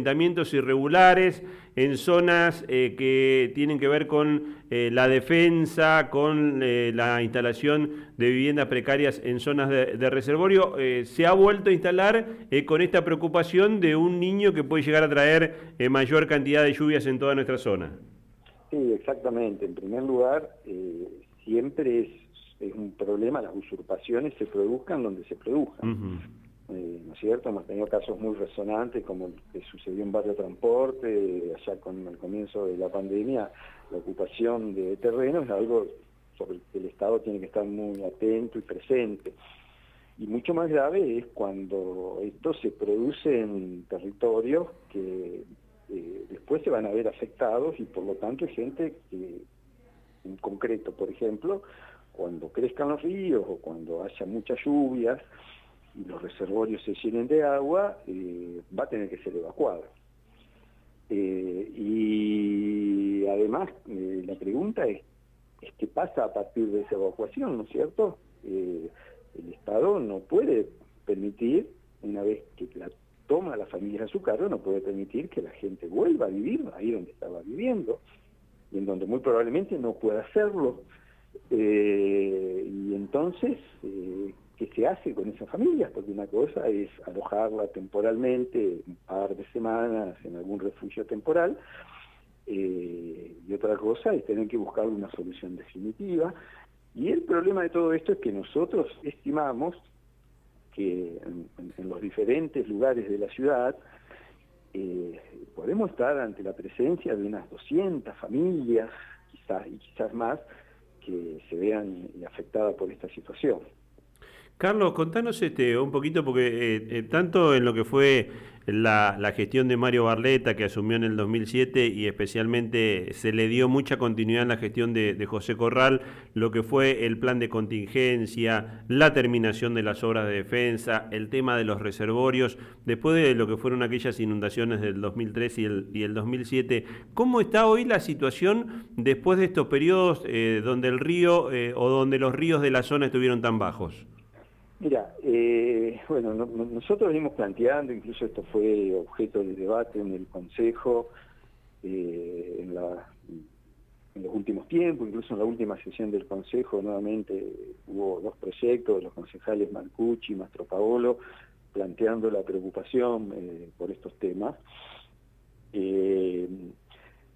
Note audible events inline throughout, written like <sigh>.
asentamientos irregulares en zonas eh, que tienen que ver con eh, la defensa, con eh, la instalación de viviendas precarias en zonas de, reservorio, se ha vuelto a instalar con esta preocupación de un niño que puede llegar a traer mayor cantidad de lluvias en toda nuestra zona. Sí, exactamente. En primer lugar, siempre es, un problema, las usurpaciones se produzcan donde se produzcan. Eh, ¿no es cierto? Hemos tenido casos muy resonantes como el que sucedió en Barrio Transporte, allá con el comienzo de la pandemia, la ocupación de terrenos es algo sobre el que el Estado tiene que estar muy atento y presente. Y mucho más grave es cuando esto se produce en territorios que eh, después se van a ver afectados y por lo tanto hay gente que, en concreto, por ejemplo, cuando crezcan los ríos o cuando haya muchas lluvias, y los reservorios se llenen de agua, eh, va a tener que ser evacuado. Eh, y además, eh, la pregunta es, ¿qué pasa a partir de esa evacuación, no es cierto? el Estado no puede permitir, una vez que la toma la familia a su cargo, no puede permitir que la gente vuelva a vivir ahí donde estaba viviendo, y en donde muy probablemente no pueda hacerlo. y entonces, qué se hace con esas familias, porque una cosa es alojarla temporalmente, un par de semanas en algún refugio temporal, eh, y otra cosa es tener que buscar una solución definitiva. Y el problema de todo esto es que nosotros estimamos que en, los diferentes lugares de la ciudad eh, podemos estar ante la presencia de unas 200 familias, quizás y quizás más, que se vean afectadas por esta situación. Carlos, contanos este, un poquito, porque eh, eh, tanto en lo que fue la, gestión de Mario Barleta, que asumió en el 2007, y especialmente se le dio mucha continuidad en la gestión de, José Corral, lo que fue el plan de contingencia, la terminación de las obras de defensa, el tema de los reservorios, después de lo que fueron aquellas inundaciones del 2003 y el, y el 2007, ¿cómo está hoy la situación después de estos periodos eh, donde el río o donde los ríos de la zona estuvieron tan bajos? Mira, eh, bueno, nosotros venimos planteando, incluso esto fue objeto de debate en el Consejo eh, en, los últimos tiempos, incluso en la última sesión del Consejo nuevamente hubo dos proyectos de los concejales Marcucci y Mastro Paolo planteando la preocupación eh, por estos temas.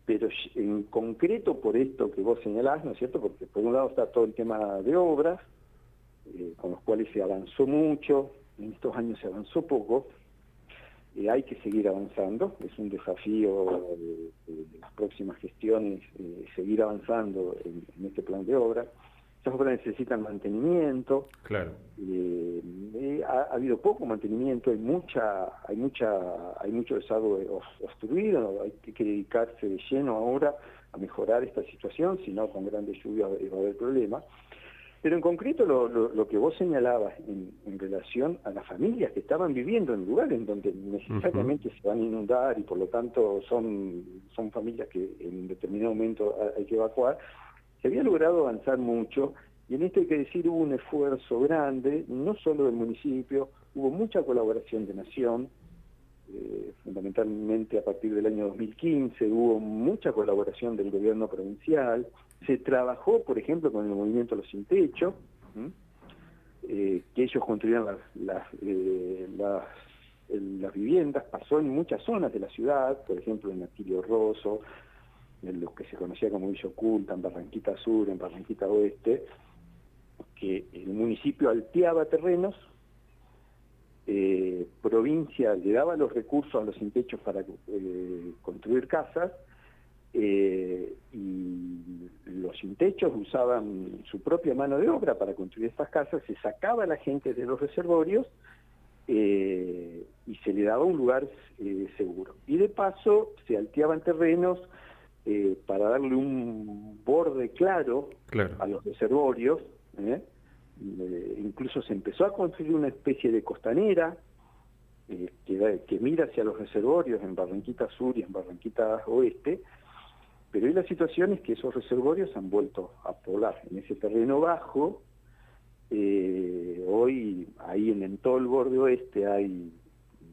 pero en concreto por esto que vos señalás, ¿no es cierto? Porque por un lado está todo el tema de obras, eh, con los cuales se avanzó mucho, en estos años se avanzó poco, eh, hay que seguir avanzando, es un desafío de, las próximas gestiones eh, seguir avanzando en, este plan de obra. Estas obras necesitan mantenimiento. Claro. ha, habido poco mantenimiento, hay mucha, hay mucha, hay mucho desagüe obstruido, hay que dedicarse de lleno ahora a mejorar esta situación, si no con grandes lluvias va a haber problemas. Pero en concreto lo, que vos señalabas en, relación a las familias que estaban viviendo en lugares en donde necesariamente se van a inundar y por lo tanto son, son familias que en determinado momento hay que evacuar, se había logrado avanzar mucho. Y en esto hay que decir hubo un esfuerzo grande, no solo del municipio, hubo mucha colaboración de Nación, eh, fundamentalmente a partir del año 2015 hubo mucha colaboración del gobierno provincial, se trabajó, por ejemplo, con el movimiento Los Sin Techo, eh, que ellos construían las, eh, las, viviendas, pasó en muchas zonas de la ciudad, por ejemplo en Atilio Rosso, en lo que se conocía como Villa Oculta, en Barranquita Sur, en Barranquita Oeste, que el municipio alteaba terrenos, eh, provincia le daba los recursos a los sin techos para construir casas, y los sin techos usaban su propia mano de obra para construir estas casas, se sacaba a la gente de los reservorios eh, y se le daba un lugar eh, seguro. Y de paso se alteaban terrenos eh, para darle un borde claro, a los reservorios. incluso se empezó a construir una especie de costanera que, que mira hacia los reservorios en Barranquita Sur y en Barranquita Oeste, pero hoy la situación es que esos reservorios han vuelto a poblar en ese terreno bajo. Eh, hoy, ahí en, todo el borde oeste, hay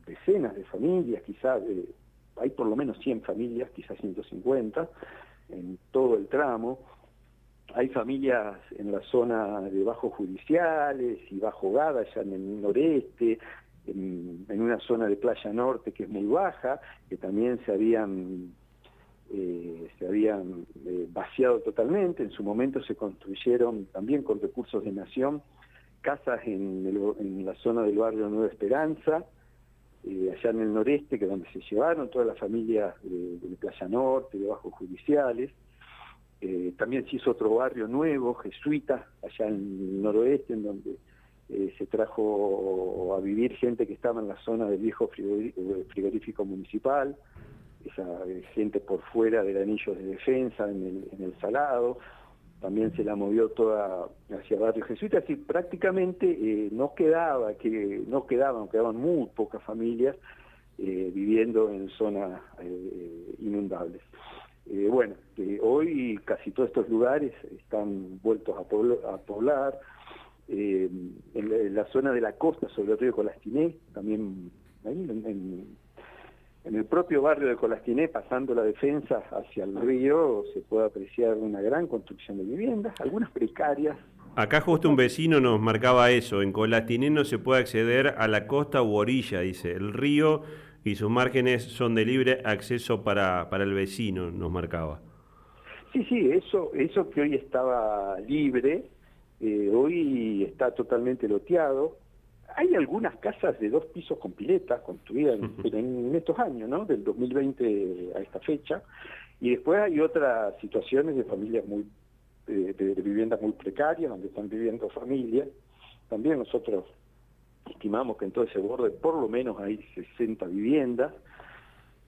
decenas de familias, quizás hay por lo menos 100 familias, quizás 150, en todo el tramo. Hay familias en la zona de bajos judiciales y bajo Gada, ya en el noreste, en, una zona de playa norte que es muy baja, que también se habían eh, se habían eh, vaciado totalmente. En su momento se construyeron también con recursos de nación casas en, la zona del barrio Nueva Esperanza, eh, allá en el noreste, que es donde se llevaron todas las familias de, Playa Norte, de Bajos Judiciales. También se hizo otro barrio nuevo, jesuita, allá en el noroeste, en donde se trajo a vivir gente que estaba en la zona del viejo frigorífico municipal, esa gente por fuera del anillo de defensa, en el, en el Salado también se la movió toda hacia barrio jesuitas y prácticamente eh, no quedaba que no quedaban quedaban muy pocas familias eh, viviendo en zonas eh, inundables. Bueno hoy casi todos estos lugares están vueltos a, poblar, en, la zona de la costa sobre el río Colastiné también en en el propio barrio de Colastiné, pasando la defensa hacia el río, se puede apreciar una gran construcción de viviendas, algunas precarias. Acá justo un vecino nos marcaba eso, en Colastiné no se puede acceder a la costa u orilla, dice, el río y sus márgenes son de libre acceso para, para el vecino, nos marcaba. Sí, sí, eso, eso que hoy estaba libre, eh, hoy está totalmente loteado, hay algunas casas de dos pisos con piletas construidas en, estos años, ¿no? Del 2020 a esta fecha. Y después hay otras situaciones de familias muy, de, viviendas muy precarias, donde están viviendo familias. También nosotros estimamos que en todo ese borde por lo menos hay 60 viviendas.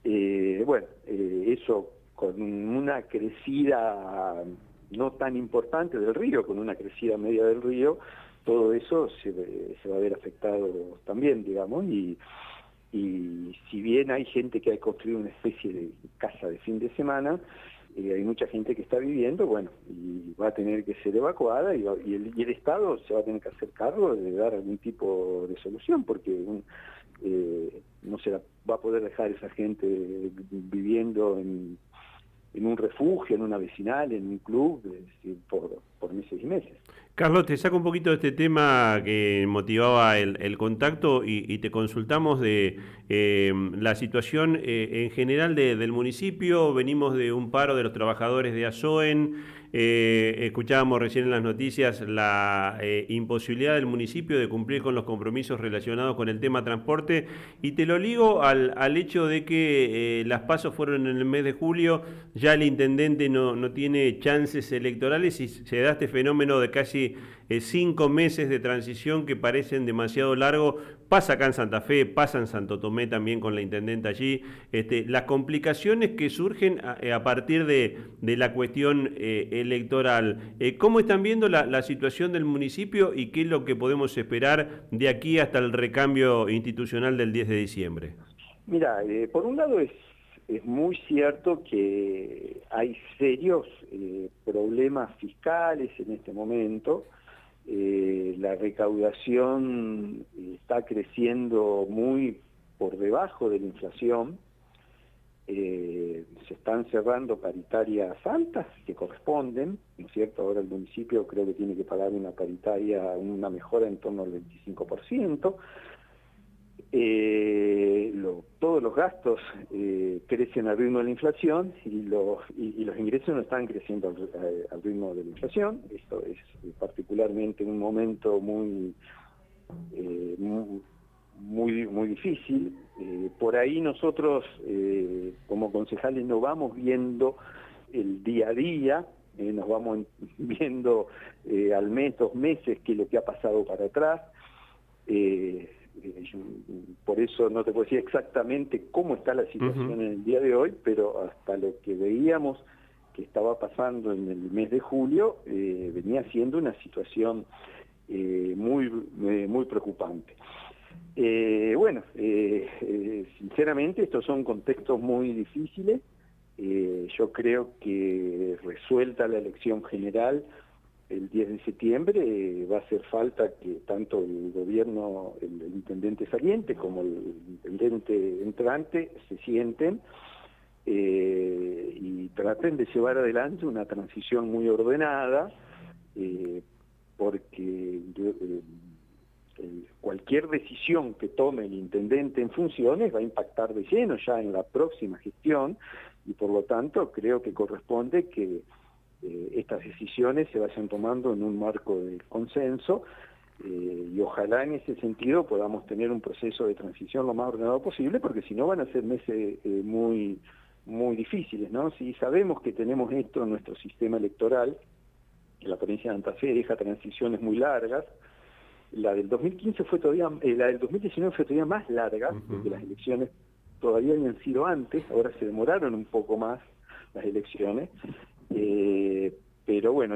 Eh, bueno, eh, eso con una crecida no tan importante del río, con una crecida media del río, todo eso se, se va a ver afectado también, digamos, y, y si bien hay gente que ha construido una especie de casa de fin de semana, eh, hay mucha gente que está viviendo, bueno, y va a tener que ser evacuada y, el, y, el, Estado se va a tener que hacer cargo de dar algún tipo de solución, porque eh, no se va a poder dejar esa gente viviendo en, en un refugio, en una vecinal, en un club, por, por meses y meses. Carlos, te saco un poquito de este tema que motivaba el, contacto y, te consultamos de eh, la situación eh, en general del municipio. Venimos de un paro de los trabajadores de ASOEN. Eh, escuchábamos recién en las noticias la eh, imposibilidad del municipio de cumplir con los compromisos relacionados con el tema transporte y te lo ligo al, al hecho de que las pasos fueron en el mes de julio, ya el intendente no, no tiene chances electorales y se da este fenómeno de casi cinco meses de transición que parecen demasiado largos. Pasa acá en Santa Fe, pasa en Santo Tomé también con la intendente allí. Este, las complicaciones que surgen a, partir de, la cuestión eh, electoral. Eh, ¿Cómo están viendo la, situación del municipio y qué es lo que podemos esperar de aquí hasta el recambio institucional del 10 de diciembre? Mira, eh, por un lado es es muy cierto que hay serios problemas fiscales en este momento. Eh, la recaudación está creciendo muy por debajo de la inflación, eh, se están cerrando paritarias altas que corresponden, ¿no es cierto? Ahora el municipio creo que tiene que pagar una paritaria, una mejora en torno al 25%, eh, todos los gastos eh, crecen al ritmo de la inflación y los, y, los ingresos no están creciendo al, eh, ritmo de la inflación. Esto es particularmente un momento muy, muy, muy difícil. por ahí nosotros como concejales no vamos viendo el día a día, nos vamos <laughs> viendo al mes, dos meses, qué es lo que ha pasado para atrás. Eh, por eso no te puedo decir exactamente cómo está la situación en el día de hoy, pero hasta lo que veíamos que estaba pasando en el mes de julio, eh, venía siendo una situación eh, muy, muy preocupante. bueno, sinceramente estos son contextos muy difíciles. yo creo que resuelta la elección general, el 10 de septiembre va a hacer falta que tanto el gobierno, el, intendente saliente como el intendente entrante se sienten y traten de llevar adelante una transición muy ordenada, porque cualquier decisión que tome el intendente en funciones va a impactar de lleno ya en la próxima gestión y por lo tanto creo que corresponde que eh, estas decisiones se vayan tomando en un marco de consenso eh, y ojalá en ese sentido podamos tener un proceso de transición lo más ordenado posible porque si no van a ser meses eh, muy muy difíciles, ¿no? Si sabemos que tenemos esto en nuestro sistema electoral, que la provincia de Santa Fe deja transiciones muy largas, la del 2015 fue todavía, eh, la del 2019 fue todavía más larga, porque las elecciones todavía habían sido antes, ahora se demoraron un poco más las elecciones, eh, pero bueno,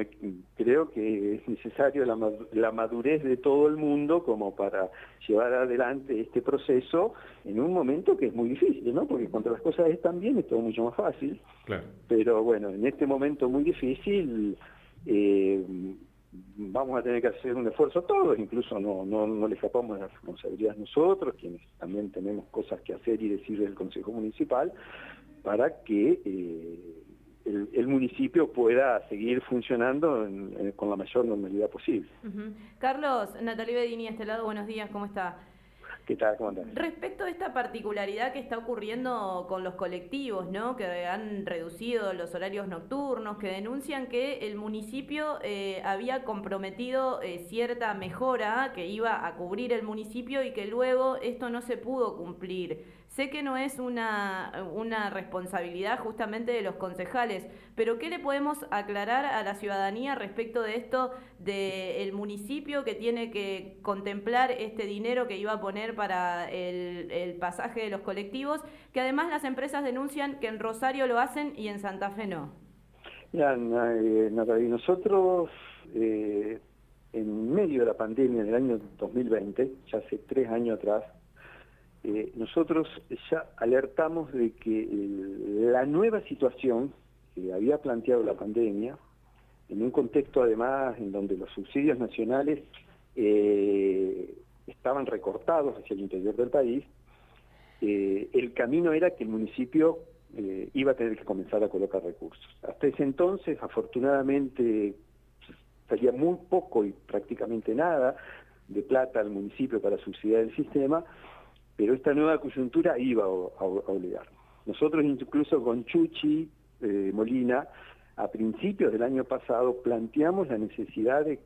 creo que es necesario la, la, madurez de todo el mundo como para llevar adelante este proceso en un momento que es muy difícil, ¿no? Porque cuando las cosas están bien es todo mucho más fácil, claro. pero bueno, en este momento muy difícil... Eh, vamos a tener que hacer un esfuerzo todos, incluso no, no, no le escapamos de la responsabilidad nosotros, quienes también tenemos cosas que hacer y decir del Consejo Municipal, para que eh, el, municipio pueda seguir funcionando con la mayor normalidad posible. Carlos, Natalia Bedini, este lado, buenos días, ¿cómo está? ¿Qué tal? ¿Cómo Respecto a esta particularidad que está ocurriendo con los colectivos, ¿no? que han reducido los horarios nocturnos, que denuncian que el municipio eh, había comprometido eh, cierta mejora que iba a cubrir el municipio y que luego esto no se pudo cumplir. Sé que no es una, una responsabilidad justamente de los concejales, pero ¿qué le podemos aclarar a la ciudadanía respecto de esto del municipio que tiene que contemplar este dinero que iba a poner para el, pasaje de los colectivos, que además las empresas denuncian que en Rosario lo hacen y en Santa Fe no? Ya, eh, Natalia, nosotros eh, en medio de la pandemia del año 2020, ya hace tres años atrás, eh, nosotros ya alertamos de que la nueva situación que había planteado la pandemia, en un contexto además en donde los subsidios nacionales eh, estaban recortados hacia el interior del país, eh, el camino era que el municipio iba a tener que comenzar a colocar recursos. Hasta ese entonces, afortunadamente, salía muy poco y prácticamente nada de plata al municipio para subsidiar el sistema, pero esta nueva coyuntura iba a, obligar. Nosotros incluso con Chuchi eh, Molina, a principios del año pasado, planteamos la necesidad de,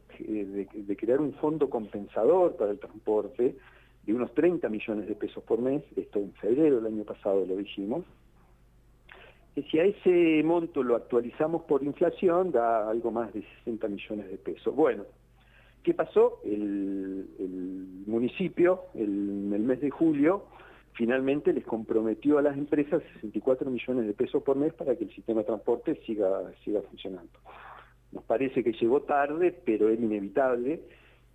crear un fondo compensador para el transporte de unos 30 millones de pesos por mes, esto en febrero del año pasado lo dijimos, que si a ese monto lo actualizamos por inflación, da algo más de 60 millones de pesos. Bueno, ¿Qué pasó? El, municipio, en el mes de julio, finalmente les comprometió a las empresas 64 millones de pesos por mes para que el sistema de transporte siga, siga funcionando. Nos parece que llegó tarde, pero es inevitable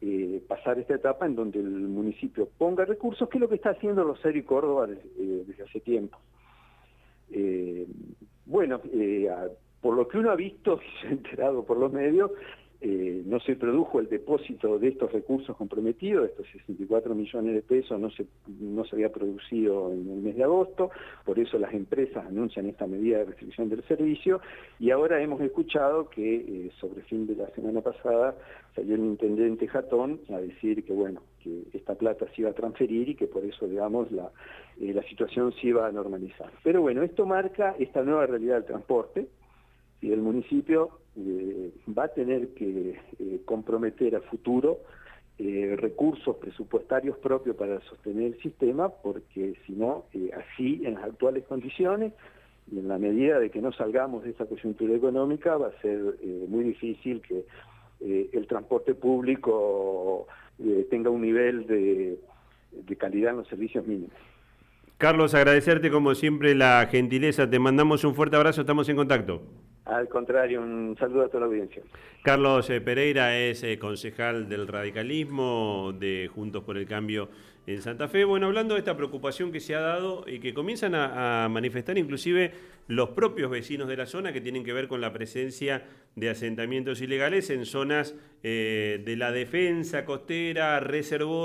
eh, pasar esta etapa en donde el municipio ponga recursos, que es lo que está haciendo Rosario y Córdoba eh, desde, hace tiempo. Eh, bueno, por lo que uno ha visto y <laughs> se ha enterado por los medios, eh, no se produjo el depósito de estos recursos comprometidos, estos 64 millones de pesos no se, no se había producido en el mes de agosto, por eso las empresas anuncian esta medida de restricción del servicio y ahora hemos escuchado que eh, sobre fin de la semana pasada salió el intendente Jatón a decir que bueno, que esta plata se iba a transferir y que por eso digamos la, eh, la situación se iba a normalizar. Pero bueno, esto marca esta nueva realidad del transporte y el municipio eh, va a tener que eh, comprometer a futuro eh, recursos presupuestarios propios para sostener el sistema, porque si no, así en las actuales condiciones y en la medida de que no salgamos de esa coyuntura económica, va a ser muy difícil que el transporte público tenga un nivel de, de calidad en los servicios mínimos. Carlos, agradecerte como siempre la gentileza, te mandamos un fuerte abrazo, estamos en contacto. Al contrario, un saludo a toda la audiencia. Carlos eh, Pereira es eh, concejal del radicalismo de Juntos por el Cambio en Santa Fe. Bueno, hablando de esta preocupación que se ha dado y que comienzan a, manifestar inclusive los propios vecinos de la zona que tienen que ver con la presencia de asentamientos ilegales en zonas eh, de la defensa costera, reservorio.